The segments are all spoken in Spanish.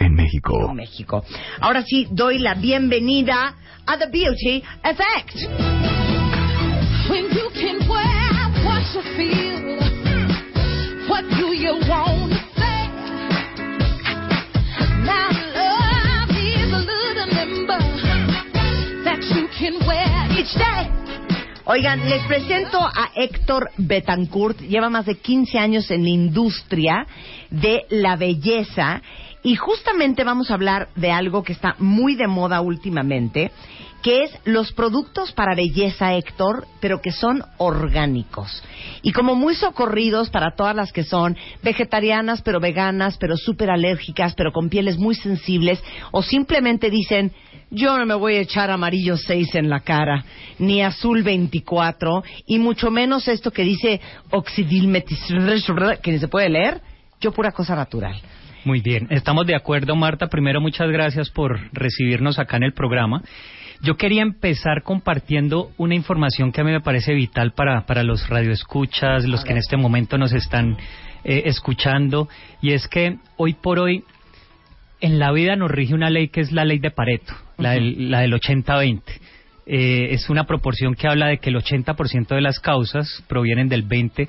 en México. México. Ahora sí, doy la bienvenida a The Beauty Effect. When you can wear what you feel, what do you want to say? Now love is a little limber that you can wear each day. Oigan, les presento a Héctor Betancourt. Lleva más de 15 años en la industria de la belleza y justamente vamos a hablar de algo que está muy de moda últimamente, que es los productos para belleza, Héctor, pero que son orgánicos. Y como muy socorridos para todas las que son vegetarianas, pero veganas, pero súper alérgicas, pero con pieles muy sensibles, o simplemente dicen, yo no me voy a echar amarillo 6 en la cara, ni azul 24, y mucho menos esto que dice oxidilmetis, que ni se puede leer, yo pura cosa natural. Muy bien, estamos de acuerdo, Marta. Primero, muchas gracias por recibirnos acá en el programa. Yo quería empezar compartiendo una información que a mí me parece vital para, para los radioescuchas, los que en este momento nos están eh, escuchando, y es que hoy por hoy en la vida nos rige una ley que es la ley de Pareto, la del, la del 80-20. Eh, es una proporción que habla de que el 80% de las causas provienen del 20%.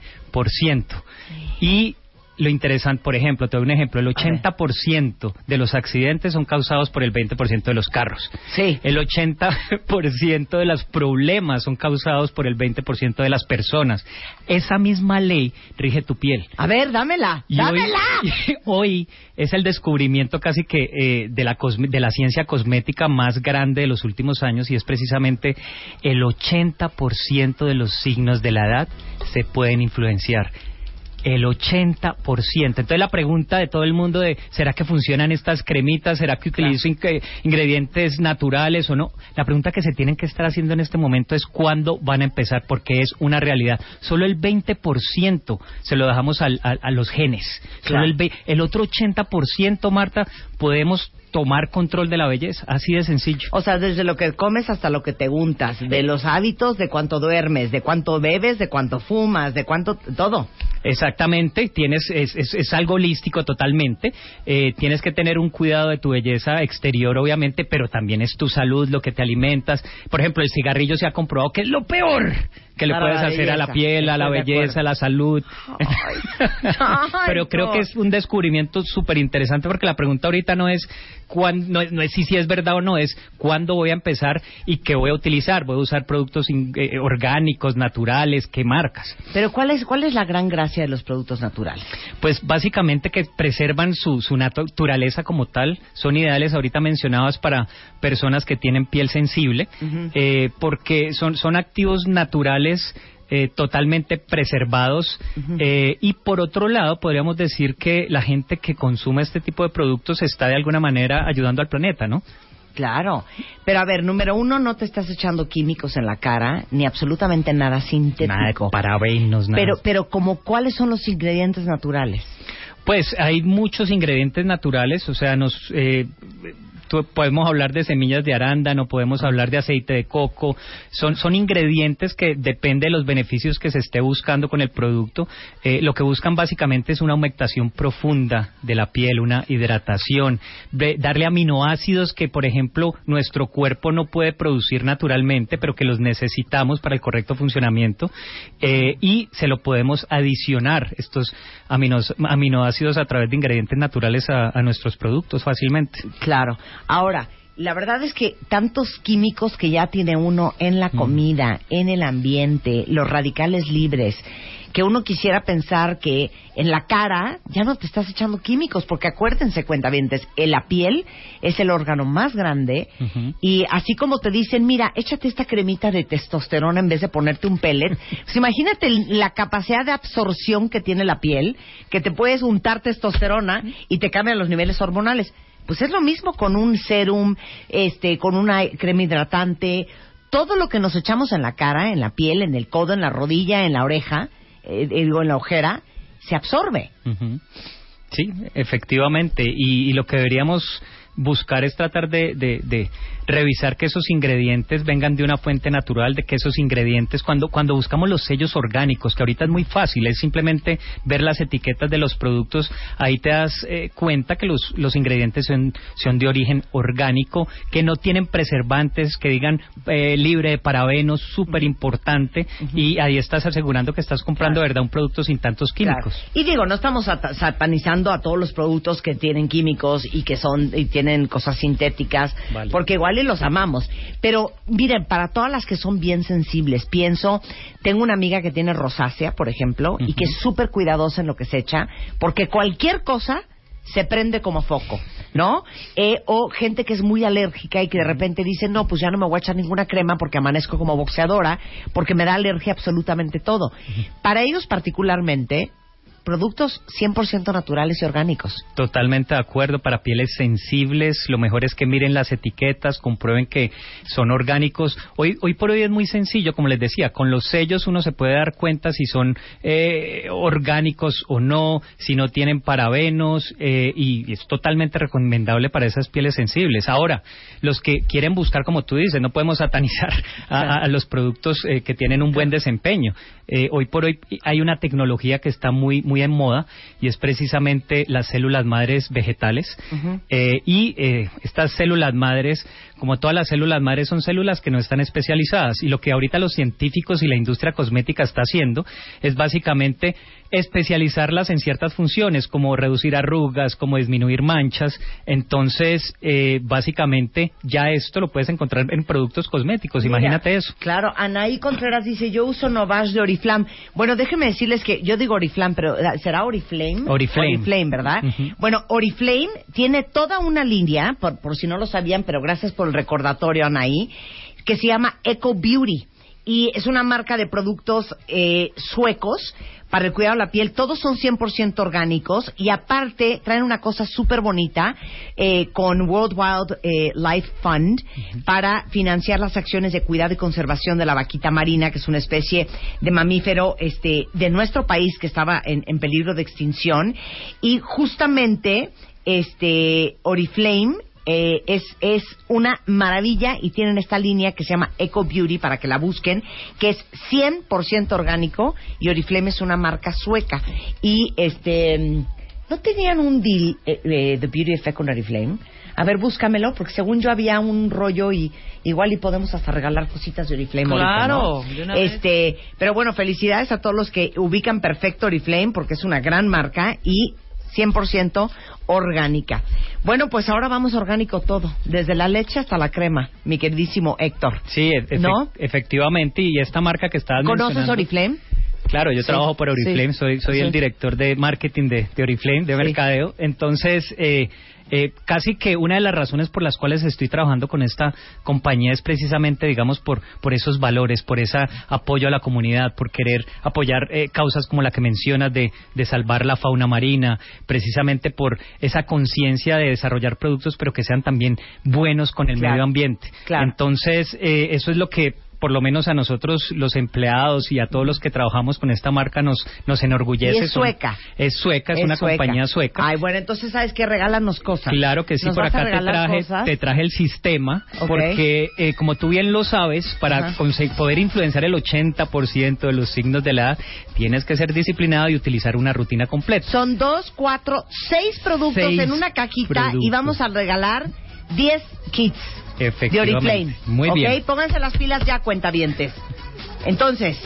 Y lo interesante, por ejemplo, te doy un ejemplo, el 80% de los accidentes son causados por el 20% de los carros. Sí. El 80% de los problemas son causados por el 20% de las personas. Esa misma ley rige tu piel. A ver, dámela, Y hoy, dámela. hoy es el descubrimiento casi que eh, de, la cosme- de la ciencia cosmética más grande de los últimos años y es precisamente el 80% de los signos de la edad se pueden influenciar. El 80%. Entonces la pregunta de todo el mundo de ¿será que funcionan estas cremitas? ¿Será que utilizo ingredientes naturales o no? La pregunta que se tienen que estar haciendo en este momento es cuándo van a empezar porque es una realidad. Solo el 20% se lo dejamos al- a los genes. Solo el, ve- el otro 80%, Marta, podemos tomar control de la belleza. Así de sencillo. O sea, desde lo que comes hasta lo que te untas, de los hábitos, de cuánto duermes, de cuánto bebes, de cuánto fumas, de cuánto todo. Exactamente, tienes es, es, es algo holístico totalmente. Eh, tienes que tener un cuidado de tu belleza exterior, obviamente, pero también es tu salud, lo que te alimentas. Por ejemplo, el cigarrillo se ha comprobado que es lo peor que le puedes hacer a la piel, a la estoy belleza, a la salud. Ay, pero creo no. que es un descubrimiento súper interesante porque la pregunta ahorita no es cuán- no, es- no es si, si es verdad o no, es cuándo voy a empezar y qué voy a utilizar. Voy a usar productos in- eh, orgánicos, naturales, qué marcas. Pero ¿cuál es, ¿cuál es la gran gracia de los productos naturales? Pues básicamente que preservan su, su naturaleza como tal. Son ideales ahorita mencionadas para personas que tienen piel sensible, eh, porque son, son activos naturales. Eh, totalmente preservados eh, y por otro lado podríamos decir que la gente que consume este tipo de productos está de alguna manera ayudando al planeta, ¿no? Claro. Pero a ver, número uno, no te estás echando químicos en la cara, ni absolutamente nada sintético. Nada de parabenos, nada. Pero, pero como, ¿cuáles son los ingredientes naturales? Pues hay muchos ingredientes naturales, o sea, nos eh, podemos hablar de semillas de arándano, podemos hablar de aceite de coco, son son ingredientes que depende de los beneficios que se esté buscando con el producto. Eh, lo que buscan básicamente es una humectación profunda de la piel, una hidratación, darle aminoácidos que, por ejemplo, nuestro cuerpo no puede producir naturalmente, pero que los necesitamos para el correcto funcionamiento, eh, y se lo podemos adicionar estos aminoácidos a través de ingredientes naturales a, a nuestros productos fácilmente. Claro. Ahora, la verdad es que tantos químicos que ya tiene uno en la comida, en el ambiente, los radicales libres, que uno quisiera pensar que en la cara ya no te estás echando químicos, porque acuérdense, cuentavientes, en la piel es el órgano más grande y así como te dicen, mira, échate esta cremita de testosterona en vez de ponerte un pellet, pues imagínate la capacidad de absorción que tiene la piel, que te puedes untar testosterona y te cambian los niveles hormonales. Pues es lo mismo con un serum, este, con una crema hidratante, todo lo que nos echamos en la cara, en la piel, en el codo, en la rodilla, en la oreja, eh, digo, en la ojera, se absorbe. Sí, efectivamente. Y, y lo que deberíamos buscar es tratar de, de- de revisar que esos ingredientes vengan de una fuente natural, de que esos ingredientes, cuando, cuando buscamos los sellos orgánicos, que ahorita es muy fácil, es simplemente ver las etiquetas de los productos, ahí te das eh, cuenta que los, los ingredientes son, son de origen orgánico, que no tienen preservantes, que digan eh, libre de parabenos, súper importante, y ahí estás asegurando que estás comprando, Claro. ¿verdad?, un producto sin tantos químicos. Claro. Y digo, no estamos sata- satanizando a todos los productos que tienen químicos y que son y tienen cosas sintéticas, Vale. porque igual y los amamos. Pero miren, para todas las que son bien sensibles, pienso, tengo una amiga que tiene rosácea, por ejemplo, y que es súper cuidadosa en lo que se echa, porque cualquier cosa se prende como foco, ¿no? Eh, o gente que es muy alérgica y que de repente dice, no, pues ya no me voy a echar ninguna crema porque amanezco como boxeadora, porque me da alergia absolutamente todo. Para ellos particularmente, productos 100% naturales y orgánicos. Totalmente de acuerdo. Para pieles sensibles, lo mejor es que miren las etiquetas, comprueben que son orgánicos. Hoy, hoy por hoy es muy sencillo, como les decía, con los sellos uno se puede dar cuenta si son eh, orgánicos o no, si no tienen parabenos, eh, y es totalmente recomendable para esas pieles sensibles. Ahora, los que quieren buscar, como tú dices, no podemos satanizar a, a- a los productos eh, que tienen un buen desempeño. Eh, hoy por hoy hay una tecnología que está muy muy en moda y es precisamente las células madres vegetales. Eh, y eh, estas células madres como todas las células madres son células que no están especializadas y lo que ahorita los científicos y la industria cosmética está haciendo es básicamente especializarlas en ciertas funciones como reducir arrugas como disminuir manchas entonces eh, básicamente ya esto lo puedes encontrar en productos cosméticos Mira, imagínate eso Claro, Anaí Contreras dice, yo uso Novage de Oriflame. Bueno, déjenme decirles que yo digo Oriflame, pero eh, ¿será Oriflame? Oriflame. Oriflame, ¿verdad? Bueno, Oriflame tiene toda una línea, por, por si no lo sabían, pero gracias por el recordatorio, Anaí, que se llama Eco Beauty. Y es una marca de productos eh, suecos para el cuidado de la piel. Todos son 100% orgánicos y aparte traen una cosa súper bonita eh, con World Wild eh, Life Fund para financiar las acciones de cuidado y conservación de la vaquita marina, que es una especie de mamífero este, de nuestro país que estaba en, en peligro de extinción. Y justamente este Oriflame eh, es, es una maravilla y tienen esta línea que se llama Eco Beauty para que la busquen, que es 100% orgánico y Oriflame es una marca sueca. Y este, ¿no tenían un deal eh, eh, de Beauty Effect con Oriflame? A ver, búscamelo, porque según yo había un rollo y igual y podemos hasta regalar cositas de Oriflame. ahorita, Claro, ¿no? de una vez. Este, pero bueno, felicidades a todos los que ubican perfecto Oriflame porque es una gran marca y 100% orgánica. Bueno, pues ahora vamos orgánico todo, desde la leche hasta la crema, mi queridísimo Héctor. Sí, e- efe- ¿No? efectivamente, y esta marca que estabas ¿Conoces Oriflame? Claro, yo Sí, trabajo por Oriflame, sí, soy, soy sí. el director de marketing de, de Oriflame, de mercadeo. Entonces, eh, eh, casi que una de las razones por las cuales estoy trabajando con esta compañía es precisamente, digamos, por, por esos valores, por ese apoyo a la comunidad, por querer apoyar eh, causas como la que mencionas de, de salvar la fauna marina, precisamente por esa conciencia de desarrollar productos, pero que sean también buenos con el Claro, medio ambiente. claro. Entonces, eh, eso es lo que por lo menos a nosotros los empleados y a todos los que trabajamos con esta marca nos nos enorgullece. Y es Son- sueca. es sueca, es, una sueca. compañía sueca. Ay, bueno, entonces sabes que regálanos cosas. Claro que sí, ¿Nos por acá te traje, cosas? te traje el sistema, porque eh, como tú bien lo sabes, para poder influenciar el 80% de los signos de la edad, tienes que ser disciplinado y utilizar una rutina completa. Son dos, cuatro, seis productos Seis en una cajita y vamos a regalar 10 kits de Efectivamente. Oriflame. Muy ¿Ok? bien. Pónganse las pilas ya, cuentavientes. Entonces,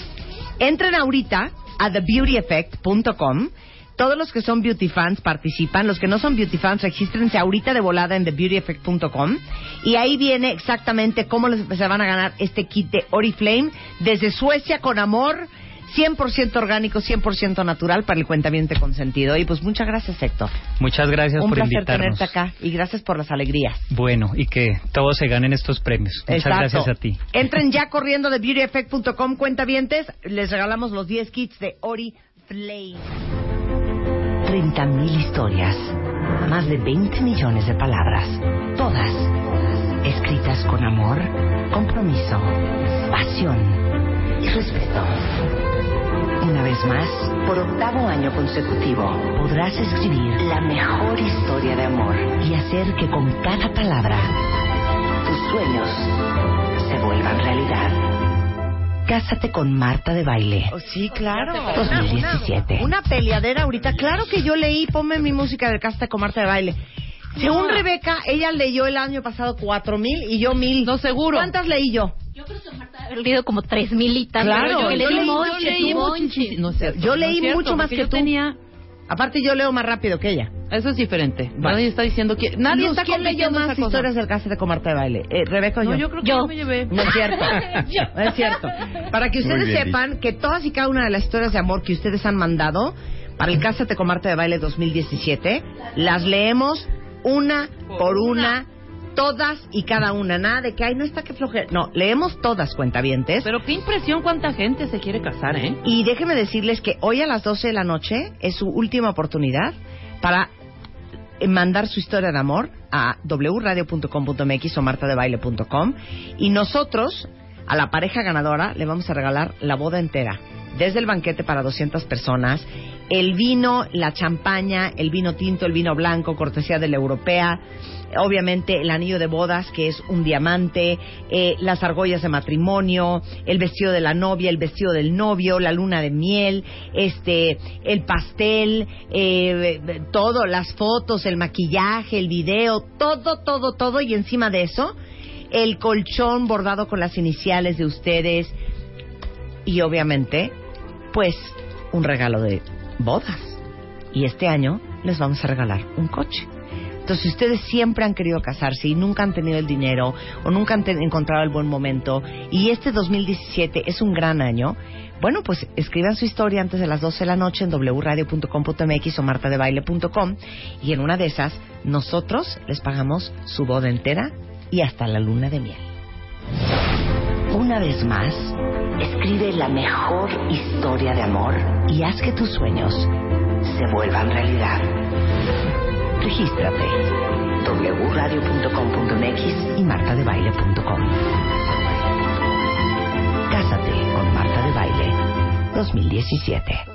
entren ahorita a thebeautyeffect.com, Todos los que son beauty fans participan. Los que no son beauty fans, regístrense ahorita de volada en thebeautyeffect.com. Y ahí viene exactamente cómo les- se van a ganar este kit de Oriflame desde Suecia con amor. 100% orgánico, 100% natural para el cuentamiento consentido. Y pues muchas gracias, Héctor. Muchas gracias Un por placer invitarnos. tenerte acá y gracias por las alegrías. Bueno, y que todos se ganen estos premios. Muchas Exacto. gracias a ti. Entren ya corriendo de beautyeffect.com, cuentavientes. Les regalamos los 10 kits de Oriflame. 30.000 historias, más de 20 millones de palabras, todas escritas con amor, compromiso, pasión y respeto. Una vez más, por octavo año consecutivo, podrás escribir la mejor historia de amor y hacer que con cada palabra tus sueños se vuelvan realidad. Cásate con Marta de Baile. Oh, sí, claro. 2017. Una peleadera ahorita. Claro que yo leí, ponme mi música del Casta con Marta de baile. Según Rebeca, ella leyó el año pasado cuatro mil y yo mil. No, seguro. ¿Cuántas leí yo? Yo creo que Marta debe haber leído como tres militas. Claro, yo yo, leí yo. Monchi. No cierto, Yo leí mucho más que tú. tenía... Aparte, yo leo más rápido que ella. Eso es diferente. Vale. Nadie está diciendo que... Nadie Luz, está ¿Quién leyó más esa cosa. historias del Casta con Marta de baile? Eh, ¿Rebeca o? No, yo creo que Yo. yo me llevé. No es cierto. No es cierto. Para que ustedes bien sepan que todas y cada una de las historias de amor que ustedes han mandado para el Cásate con Marta de Baile 2017, las leemos una por una, todas y cada una. Nada de que, ay, no está que flojera. No, leemos todas, cuentavientes. Pero qué impresión cuánta gente se quiere casar, ¿eh? Y déjenme decirles que hoy a las 12 de la noche es su última oportunidad para eh, mandar su historia de amor a wradio.com.mx o martadebaile.com y nosotros a la pareja ganadora le vamos a regalar la boda entera, desde el banquete para 200 personas, el vino, la champaña, el vino tinto, el vino blanco, cortesía de la europea, obviamente el anillo de bodas que es un diamante, eh, las argollas de matrimonio, el vestido de la novia, el vestido del novio, la luna de miel, este, el pastel, eh, todo, las fotos, el maquillaje, el video, todo, todo, todo y encima de eso el colchón bordado con las iniciales de ustedes y obviamente pues un regalo de bodas y este año les vamos a regalar un coche. Entonces, si ustedes siempre han querido casarse y nunca han tenido el dinero o nunca han encontrado el buen momento y este 2017 es un gran año, bueno, pues escriban su historia antes de las 12 de la noche en wradio.com.mx o martadebaile.com y en una de esas nosotros les pagamos su boda entera y hasta la luna de miel. Una vez más, escribe la mejor historia de amor y haz que tus sueños se vuelvan realidad. Regístrate wradio.com.mx y martadebaile.com. Cásate con Marta de Baile 2017.